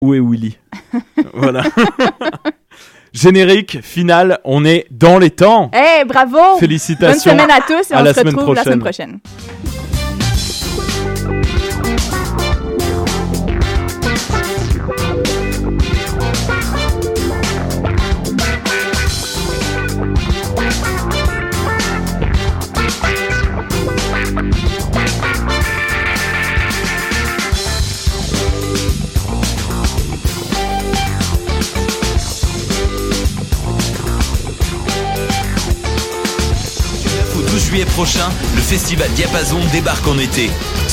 Où est Willy Voilà. Générique final, on est dans les temps. Eh, bravo Félicitations. Bonne semaine à tous et À on la se retrouve la semaine prochaine. Prochain, le festival Diapason débarque en été.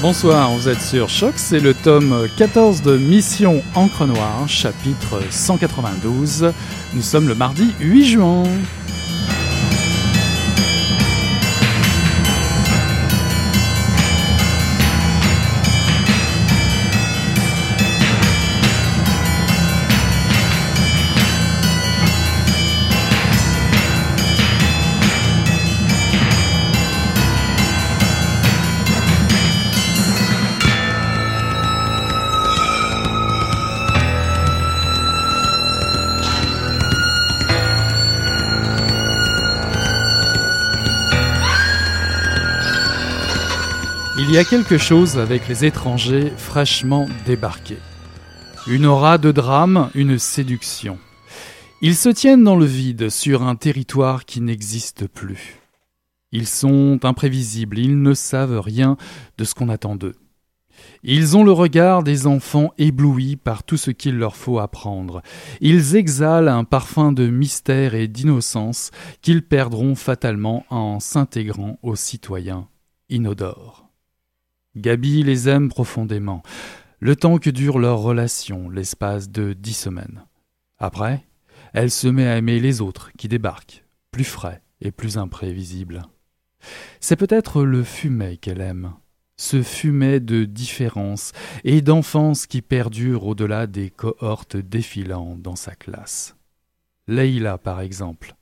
Bonsoir, vous êtes sur Choc, c'est le tome 14 de Mission Encre Noire, chapitre 192. Nous sommes le mardi 8 juin. Y a quelque chose avec les étrangers fraîchement débarqués. Une aura de drame, une séduction. Ils se tiennent dans le vide sur un territoire qui n'existe plus. Ils sont imprévisibles, ils ne savent rien de ce qu'on attend d'eux. Ils ont le regard des enfants éblouis par tout ce qu'il leur faut apprendre. Ils exhalent un parfum de mystère et d'innocence qu'ils perdront fatalement en s'intégrant aux citoyens inodores. Gabi les aime profondément, le temps que dure leur relation, l'espace de dix semaines. Après, elle se met à aimer les autres qui débarquent, plus frais et plus imprévisibles. C'est peut-être le fumet qu'elle aime, ce fumet de différence et d'enfance qui perdure au-delà des cohortes défilant dans sa classe. Leïla, par exemple.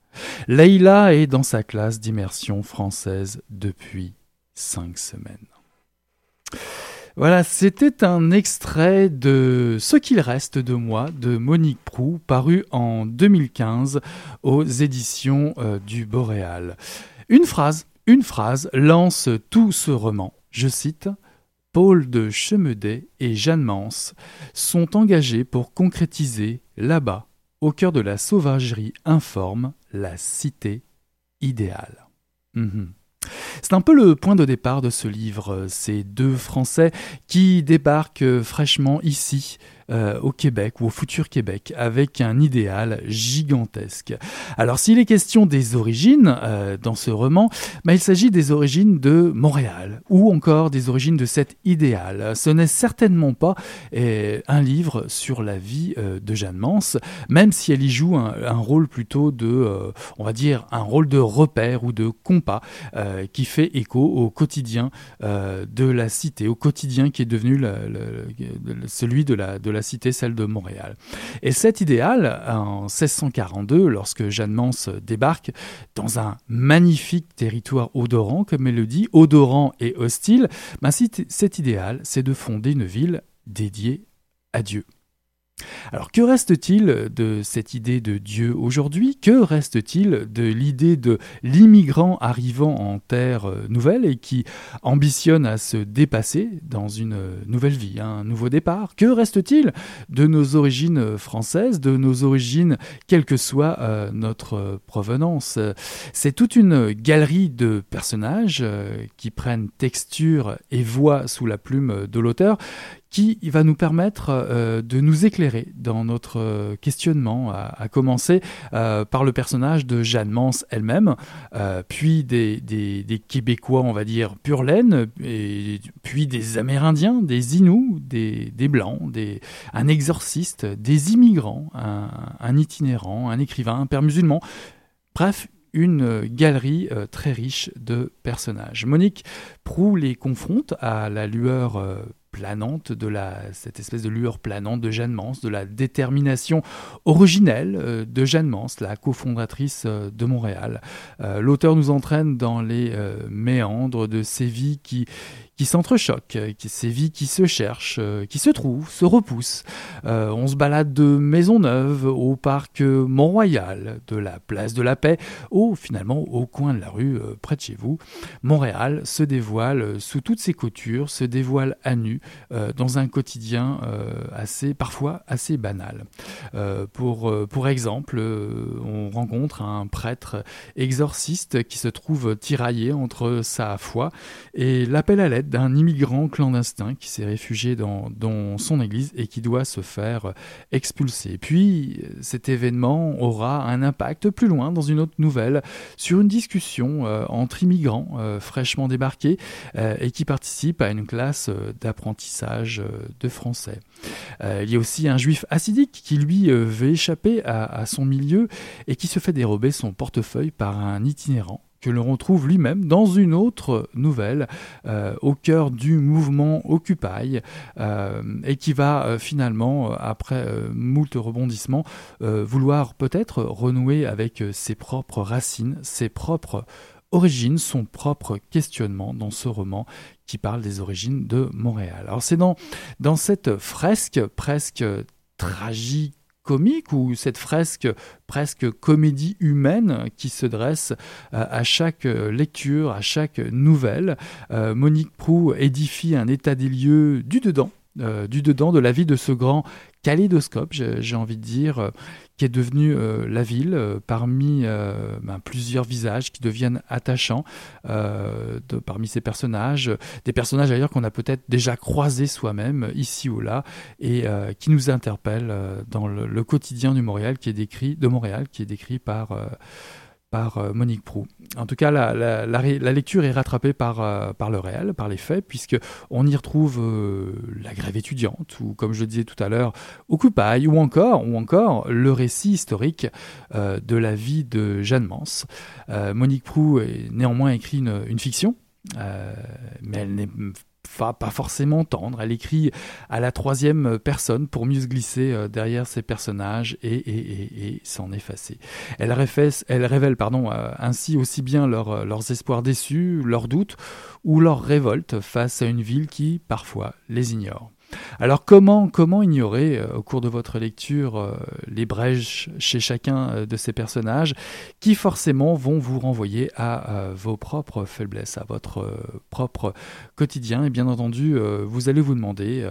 Leïla est dans sa classe d'immersion française depuis cinq semaines. Voilà, c'était un extrait de Ce qu'il reste de moi de Monique Prou, paru en 2015 aux éditions euh, du Boréal. Une phrase Une phrase lance tout ce roman. Je cite Paul de Chemedet et Jeanne Mance sont engagés pour concrétiser là-bas, au cœur de la sauvagerie informe, la cité idéale. Mhm. C'est un peu le point de départ de ce livre, ces deux Français qui débarquent fraîchement ici, euh, au Québec ou au futur Québec avec un idéal gigantesque. Alors s'il est question des origines euh, dans ce roman, bah, il s'agit des origines de Montréal ou encore des origines de cet idéal. Ce n'est certainement pas euh, un livre sur la vie de Jeanne Mance, même si elle y joue un, rôle plutôt de, on va dire, un rôle de repère ou de compas qui fait écho au quotidien de la cité, au quotidien qui est devenu celui de la cité, celle de Montréal. Et cet idéal, en 1642, lorsque Jeanne Mance débarque dans un magnifique territoire odorant, comme elle le dit, odorant et hostile, ben cet idéal, c'est de fonder une ville dédiée à Dieu. Alors que reste-t-il de cette idée de Dieu aujourd'hui? Que reste-t-il de l'idée de l'immigrant arrivant en terre euh, nouvelle et qui ambitionne à se dépasser dans une euh, nouvelle vie, un nouveau départ? Que reste-t-il de nos origines françaises, de nos origines, quelle que soit euh, notre provenance? C'est toute une galerie de personnages qui prennent texture et voix sous la plume de l'auteur qui va nous permettre euh, de nous éclairer dans notre euh, questionnement, à, commencer euh, par le personnage de Jeanne Mance elle-même, puis des, Québécois, on va dire, pur laine, puis des Amérindiens, des Inuits, des, Blancs, des, un exorciste, des immigrants, un, un itinérant, un écrivain, un père musulman. Bref, une galerie très riche de personnages. Monique Prou les confronte à la lueur planante, de la, cette espèce de lueur planante de Jeanne Mance, de la détermination originelle euh, de Jeanne Mance, la cofondatrice euh, de Montréal. Euh, l'auteur nous entraîne dans les méandres de vies qui, qui s'entrechoquent, euh, ces vies qui se cherchent, euh, qui se trouvent, se repoussent. Euh, on se balade de Maisonneuve au parc Mont-Royal, de la place de la Paix, au finalement au coin de la rue près de chez vous. Montréal se dévoile sous toutes ses coutures, se dévoile à nu dans un quotidien assez parfois assez banal. pour, pour exemple, on rencontre un prêtre exorciste qui se trouve tiraillé entre sa foi et l'appel à l'aide d'un immigrant clandestin qui s'est réfugié dans, son église et qui doit se faire expulser. Puis cet événement aura un impact plus loin dans une autre nouvelle sur une discussion euh, entre immigrants euh, fraîchement débarqués euh, et qui participent à une classe d'apprentissage de français. il y a aussi un juif acidique qui lui veut échapper à son milieu et qui se fait dérober son portefeuille par un itinérant que l'on retrouve lui-même dans une autre nouvelle euh, au cœur du mouvement Occupy euh, et qui va euh, finalement, après moult rebondissements, vouloir peut-être renouer avec ses propres racines, ses propres origines, son propre questionnement dans ce roman qui parle des origines de Montréal. Alors c'est dans, dans cette fresque presque tragique, comique ou cette fresque presque comédie humaine qui se dresse euh, à chaque lecture, à chaque nouvelle. Euh, Monique Prou édifie un état des lieux du dedans, euh, du dedans de la vie de ce grand kaléidoscope, j'ai envie de dire, qui est devenu euh, la ville euh, parmi euh, ben, plusieurs visages qui deviennent attachants parmi ces personnages, des personnages d'ailleurs qu'on a peut-être déjà croisés soi-même ici ou là et qui nous interpellent dans le, quotidien Montréal qui est décrit de Montréal qui est décrit par par euh, Monique Prou. En tout cas, la, lecture est rattrapée par, euh, par le réel, par les faits, puisque on y retrouve euh, la grève étudiante, ou comme je le disais tout à l'heure, Occupy, ou encore, ou encore le récit historique de la vie de Jeanne Mance. Monique Prou néanmoins écrit une, une fiction, mais elle n'est pas forcément tendre. Elle écrit à la troisième personne pour mieux se glisser euh, derrière ses personnages et, s'en effacer. Elle, révèle euh, ainsi aussi bien euh, leurs espoirs déçus, leurs doutes ou leur révolte face à une ville qui, parfois, les ignore. Alors comment, comment ignorer au cours de votre lecture les brèches chez chacun de ces personnages qui forcément vont vous renvoyer à vos propres faiblesses, à votre propre quotidien? Et bien entendu vous allez vous demander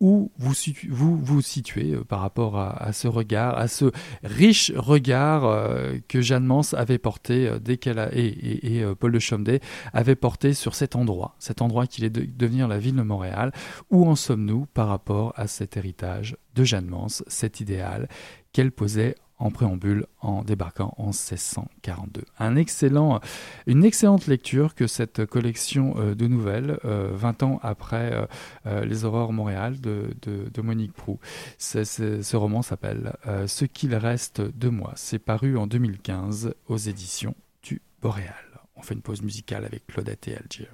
où vous vous, situez euh, par rapport à, ce regard, à ce riche regard euh, que Jeanne Mance avait porté euh, dès qu'elle a et, Paul de Chomdet avait porté sur cet endroit, cet endroit qui est de devenir la ville de Montréal. Où en sommes-nous par rapport à cet héritage de Jeanne Mance, cet idéal qu'elle posait en préambule en débarquant en 1642. Un excellent, une excellente lecture que cette collection euh, de nouvelles, 20 euh, ans après euh, Les Aurores Montréal de, Monique Prou. ce roman s'appelle Ce qu'il reste de moi. C'est paru en 2015 aux éditions du Boréal. On fait une pause musicale avec Claudette et Algiers.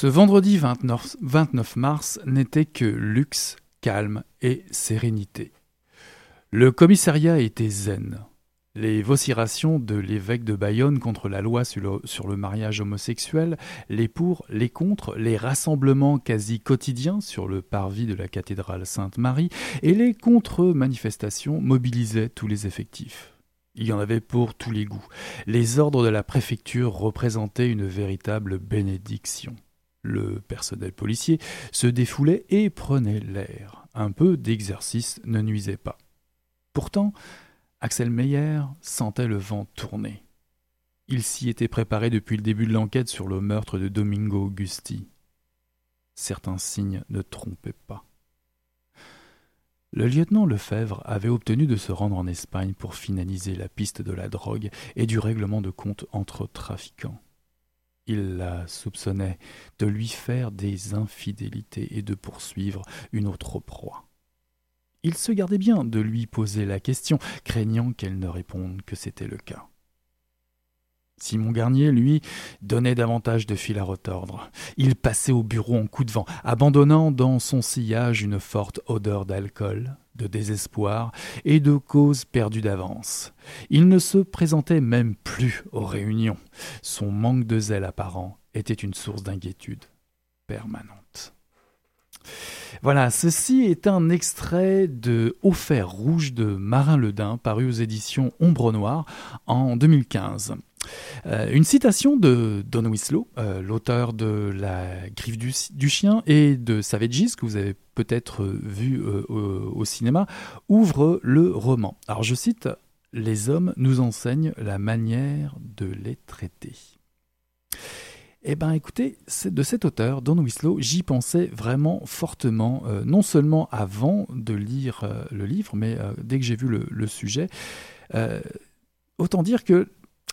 Ce vendredi 29, mars n'était que luxe, calme et sérénité. Le commissariat était zen. Les vocirations de l'évêque de Bayonne contre la loi sur le, mariage homosexuel, les pour, les contre, les rassemblements quasi quotidiens sur le parvis de la cathédrale Sainte-Marie et les contre-manifestations mobilisaient tous les effectifs. Il y en avait pour tous les goûts. Les ordres de la préfecture représentaient une véritable bénédiction. Le personnel policier se défoulait et prenait l'air. Un peu d'exercice ne nuisait pas. Pourtant, Axel Meyer sentait le vent tourner. Il s'y était préparé depuis le début de l'enquête sur le meurtre de Domingo Augusti. Certains signes ne trompaient pas. Le lieutenant Lefebvre avait obtenu de se rendre en Espagne pour finaliser la piste de la drogue et du règlement de compte entre trafiquants. Il la soupçonnait de lui faire des infidélités et de poursuivre une autre proie. Il se gardait bien de lui poser la question, craignant qu'elle ne réponde que c'était le cas. Simon Garnier, lui, donnait davantage de fil à retordre. Il passait au bureau en coup de vent, abandonnant dans son sillage une forte odeur d'alcool, de désespoir et de cause perdue d'avance. Il ne se présentait même plus aux réunions. Son manque de zèle apparent était une source d'inquiétude permanente. Voilà, ceci est un extrait de Au fer rouge de Marin Ledin, paru aux éditions Ombre Noire en 2015. Euh, une citation de Don Winslow, euh, l'auteur de La griffe du, chien et de Savages, que vous avez peut-être vu euh, au, cinéma, ouvre le roman. Alors je cite Les hommes nous enseignent la manière de les traiter. Eh bien écoutez, de cet auteur, Don Winslow, j'y pensais vraiment fortement, non seulement avant de lire le livre, mais dès que j'ai vu le sujet. autant dire que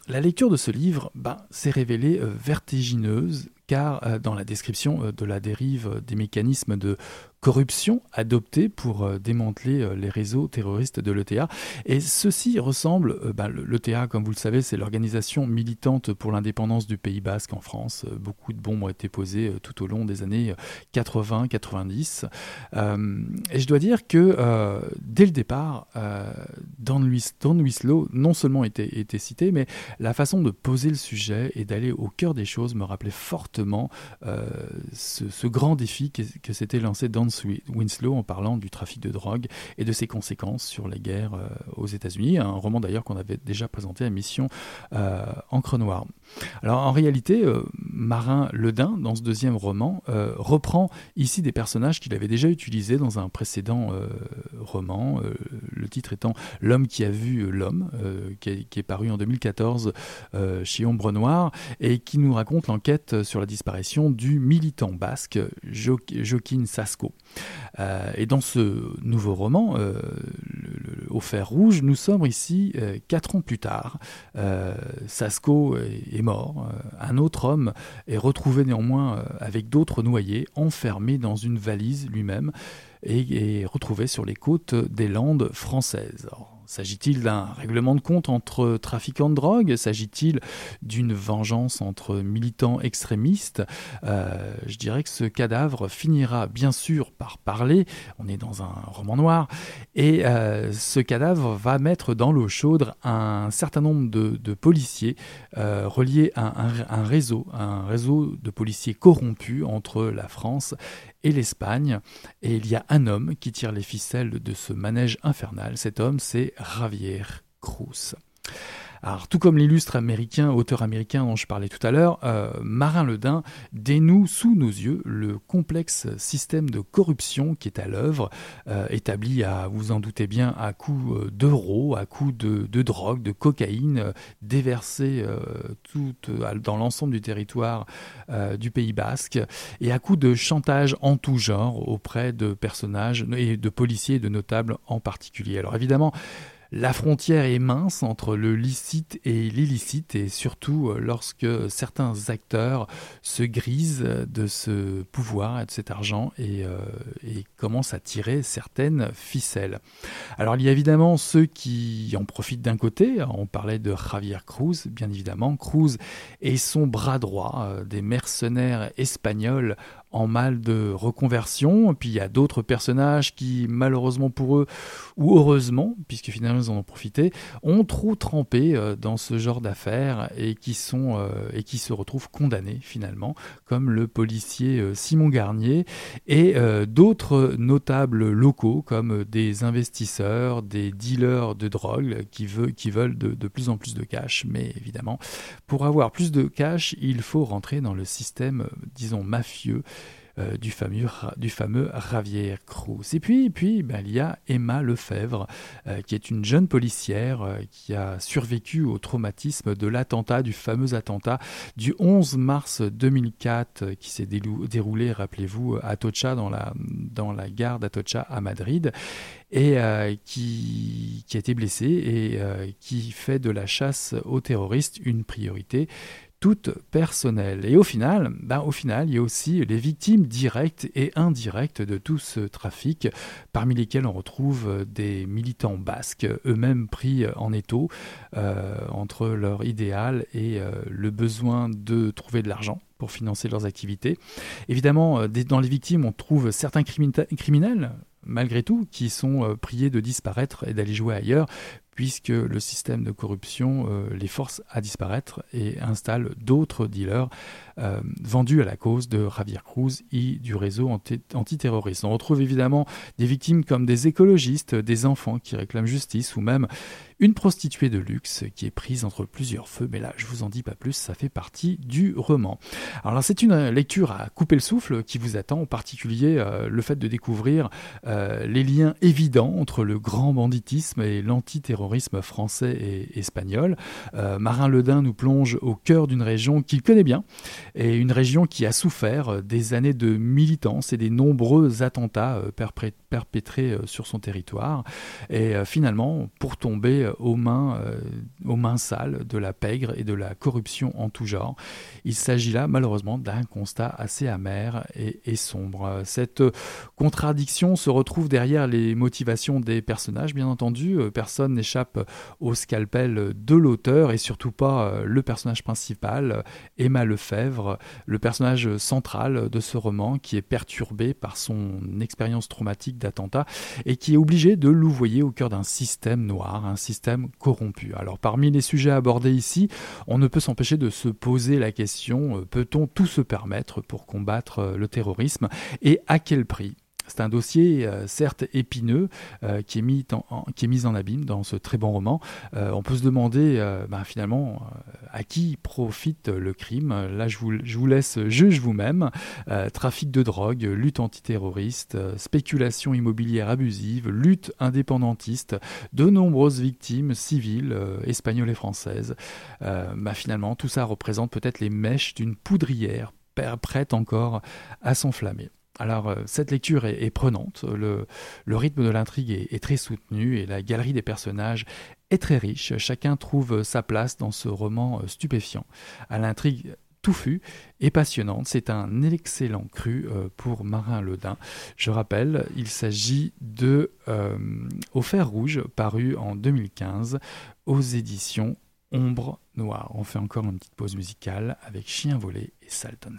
la lecture de ce livre ben, s'est révélée euh, vertigineuse car euh, dans la description euh, de la dérive des mécanismes de corruption adoptée pour euh, démanteler euh, les réseaux terroristes de l'ETA. Et ceci ressemble, euh, ben, l'ETA, comme vous le savez, c'est l'organisation militante pour l'indépendance du Pays basque en France. Beaucoup de bombes ont été posées tout au long des années 80-90. et je dois dire que dès le départ, Don, Winslow non seulement était, cité, mais la façon de poser le sujet et d'aller au cœur des choses me rappelait fortement ce, grand défi que, s'était lancé Don Winslow en parlant du trafic de drogue et de ses conséquences sur les guerres euh, aux États-Unis, un roman d'ailleurs qu'on avait déjà présenté à Mission euh, Encre Noire. Alors en réalité, euh, Marin Ledin, dans ce deuxième roman, reprend ici des personnages qu'il avait déjà utilisés dans un précédent roman, le titre étant L'homme qui a vu l'homme, qui, est paru en 2014 chez Ombre Noire, et qui nous raconte l'enquête sur la disparition du militant basque Joaquin Sasco. Euh, et dans ce nouveau roman, euh, Au fer rouge, nous sommes ici euh, quatre ans plus tard. Sasco est, mort. un autre homme est retrouvé néanmoins avec d'autres noyés, enfermé dans une valise lui-même et retrouvé sur les côtes des Landes françaises. S'agit-il d'un règlement de compte entre trafiquants de drogue? S'agit-il d'une vengeance entre militants extrémistes? Euh, Je dirais que ce cadavre finira bien sûr par parler. On est dans un roman noir. Et euh, ce cadavre va mettre dans l'eau chaude un certain nombre de, policiers euh, reliés à un, réseau, un réseau de policiers corrompus entre la France et l'Espagne. Et il y a un homme qui tire les ficelles de ce manège infernal. Cet homme, c'est Javier Cruz. Alors, tout comme l'illustre américain, auteur américain dont je parlais tout à l'heure, euh, Marin Ledin dénoue sous nos yeux le complexe système de corruption qui est à l'œuvre, euh, établi à, vous en doutez bien, à coups euh, d'euros, à coups de, de, drogue, de cocaïne, déversée tout, dans l'ensemble du territoire du Pays basque, et à coups de chantage en tout genre auprès de personnages et de policiers et de notables en particulier. Alors évidemment, la frontière est mince entre le licite et l'illicite et surtout euh, lorsque certains acteurs se grisent de ce pouvoir et de cet argent et, euh, commencent à tirer certaines ficelles. Alors il y a évidemment ceux qui en profitent d'un côté, on parlait de Javier Cruz, bien évidemment, Cruz est son bras droit euh, des mercenaires espagnols en mal de reconversion. Puis il y a d'autres personnages qui, malheureusement pour eux, ou heureusement, puisque finalement ils en ont profité, ont trop trempé euh, dans ce genre d'affaires et qui euh, et qui se retrouvent condamnés finalement, comme le policier euh, Simon Garnier et d'autres notables locaux comme des investisseurs, des dealers de drogue qui, veulent de plus en plus de cash. Mais évidemment, pour avoir plus de cash, il faut rentrer dans le système, disons, mafieux euh, du, fameux, du fameux Javier Cruz. Et puis, ben, il y a Emma Lefebvre, euh, qui est une jeune policière euh, qui a survécu au traumatisme de l'attentat, du fameux attentat du 11 mars 2004, qui s'est déroulé, rappelez-vous, à Atocha, dans la, gare d'Atocha à Madrid, et qui, qui a été blessée et qui fait de la chasse aux terroristes une priorité toute personnelle. Et au final, ben, au final, il y a aussi les victimes directes et indirectes de tout ce trafic, parmi lesquels on retrouve des militants basques, eux-mêmes pris en étau euh, entre leur idéal et euh, le besoin de trouver de l'argent pour financer leurs activités. Évidemment, euh, dans les victimes, on trouve certains criminels, malgré tout, qui sont priés de disparaître et d'aller jouer ailleurs, puisque le système de corruption euh, les force à disparaître et installe d'autres dealers euh, vendus à la cause de Javier Cruz et du réseau antiterroriste. On retrouve évidemment des victimes comme des écologistes, des enfants qui réclament justice ou même une prostituée de luxe qui est prise entre plusieurs feux, mais là je vous en dis pas plus, ça fait partie du roman. Alors c'est une lecture à couper le souffle qui vous attend, en particulier euh, le fait de découvrir les liens évidents entre le grand banditisme et l'antiterrorisme français et espagnol. Euh, Marin Ledin nous plonge au cœur d'une région qu'il connaît bien, et une région qui a souffert des années de militance et des nombreux attentats euh, perpétrés euh, sur son territoire, et finalement pour tomber aux mains, aux mains sales de la pègre et de la corruption en tout genre. Il s'agit là malheureusement d'un constat assez amer et, et sombre. Cette contradiction se retrouve derrière les motivations des personnages, bien entendu. Personne n'échappe au scalpel de l'auteur et surtout pas euh, le personnage principal, Emma Lefebvre, le personnage central de ce roman qui est perturbé par son expérience traumatique d'attentat et qui est obligé de louvoyer au cœur d'un système noir, un système corrompu. Alors parmi les sujets abordés ici, on ne peut s'empêcher de se poser la question, euh, peut-on tout se permettre pour combattre euh, le terrorisme et à quel prix? C'est un dossier euh, certes épineux euh, qui, est mis en, abîme dans ce très bon roman. Euh, on peut se demander ben, finalement à qui profite le crime? Là, je vous, je vous laisse juge vous-même. trafic de drogue, lutte antiterroriste, spéculation immobilière abusive, lutte indépendantiste, de nombreuses victimes civiles, espagnoles et françaises. Ben, finalement, tout ça représente peut-être les mèches d'une poudrière prête encore à s'enflammer. Alors, euh, cette lecture est, prenante, le, rythme de l'intrigue est, très soutenu et la galerie des personnages est très riche. Chacun trouve sa place dans ce roman euh, stupéfiant. À l'intrigue touffue et passionnante, c'est un excellent cru euh, pour Marin Ledin. Je rappelle, il s'agit de Au fer rouge, paru en 2015 aux éditions Ombre Noire. On fait encore une petite pause musicale avec Chien volé et Salton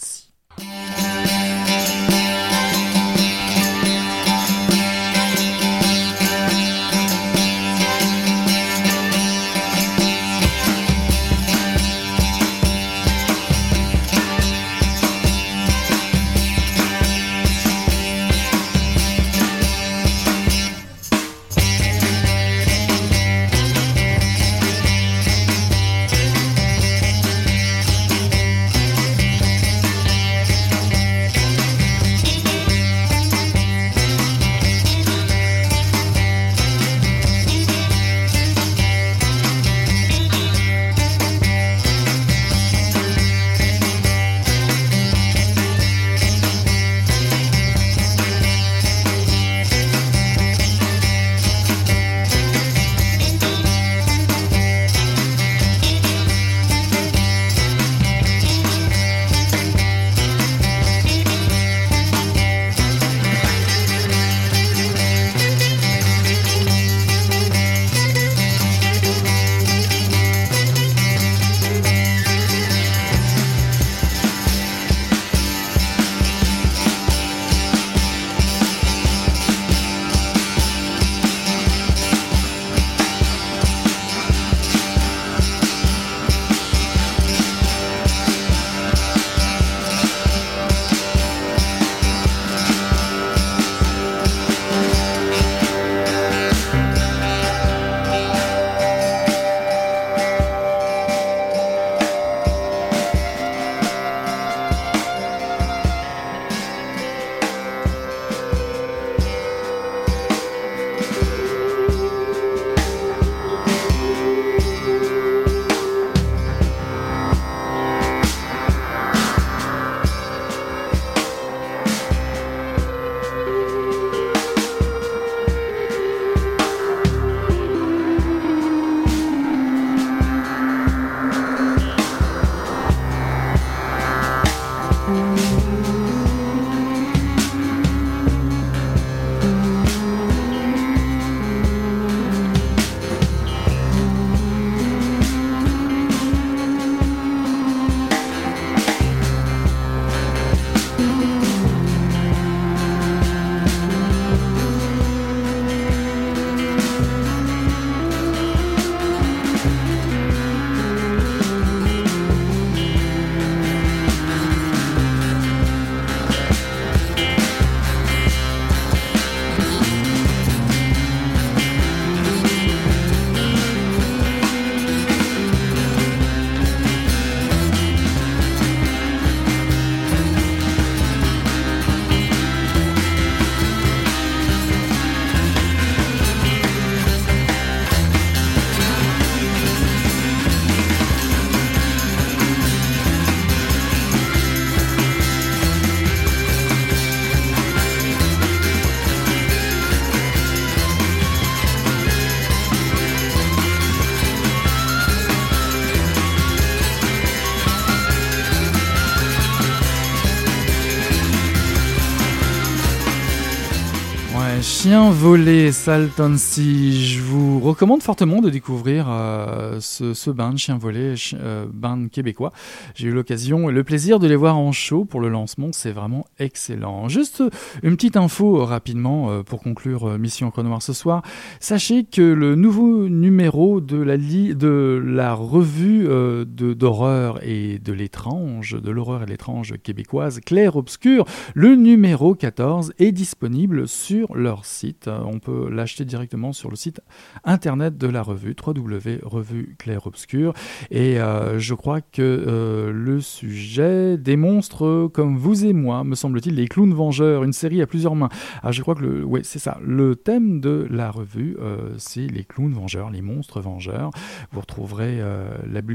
Sea. Chien volé, Saltonsi. Je vous recommande fortement de découvrir euh, ce, ce band, Chien volé, euh, band québécois. J'ai eu l'occasion et le plaisir de les voir en show pour le lancement. C'est vraiment excellent. Juste une petite info rapidement euh, pour conclure Mission Encre Noir ce soir. Sachez que le nouveau numéro de la, de la revue d'horreur et de l'étrange, de l'horreur et l'étrange québécoise, Claire Obscure, le numéro 14 est disponible sur leur site. Euh, on peut l'acheter directement sur le site internet de la revue, www.revue Claire Obscure. Et euh, je crois que euh, le sujet démontre, comme vous et moi, me semble-t-il, les clowns vengeurs, une série à plusieurs mains. Ah, je crois que le, c'est ça. Le thème de la revue, c'est les clowns vengeurs, les monstres vengeurs. Vous retrouverez,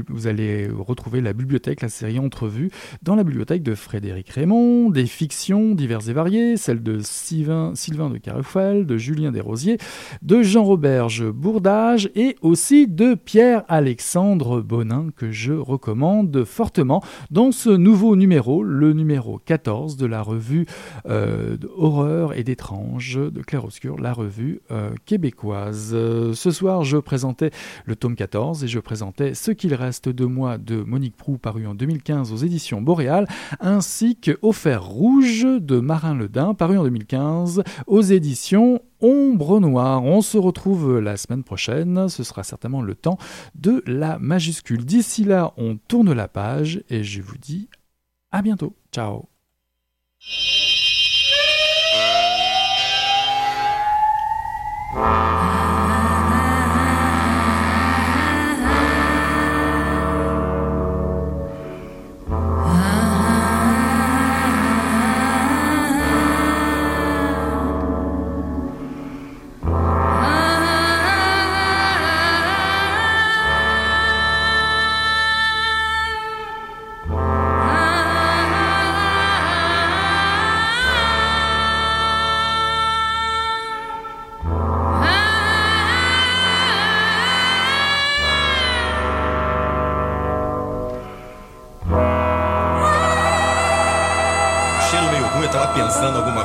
vous allez retrouver la bibliothèque, la série entrevue, dans la bibliothèque de Frédéric Raymond, des fictions diverses et variées, celles de Sylvain, Sylvain de de Julien Desrosiers, de Jean-Roberge Bourdage et aussi de Pierre-Alexandre Bonin que je recommande fortement dans ce nouveau numéro, le numéro 14 de la revue euh, Horreur et d'étrange de Clair-Obscur, la revue euh, québécoise. ce soir, je présentais le tome 14 et je présentais Ce qu'il reste de moi de Monique Prou paru en 2015 aux éditions Boréal, ainsi que Au fer rouge de Marin Ledin paru en 2015 aux éditions Ombre Noire. On se retrouve la semaine prochaine. Ce sera certainement le temps de la majuscule. D'ici là, on tourne la page et je vous dis à bientôt. Ciao.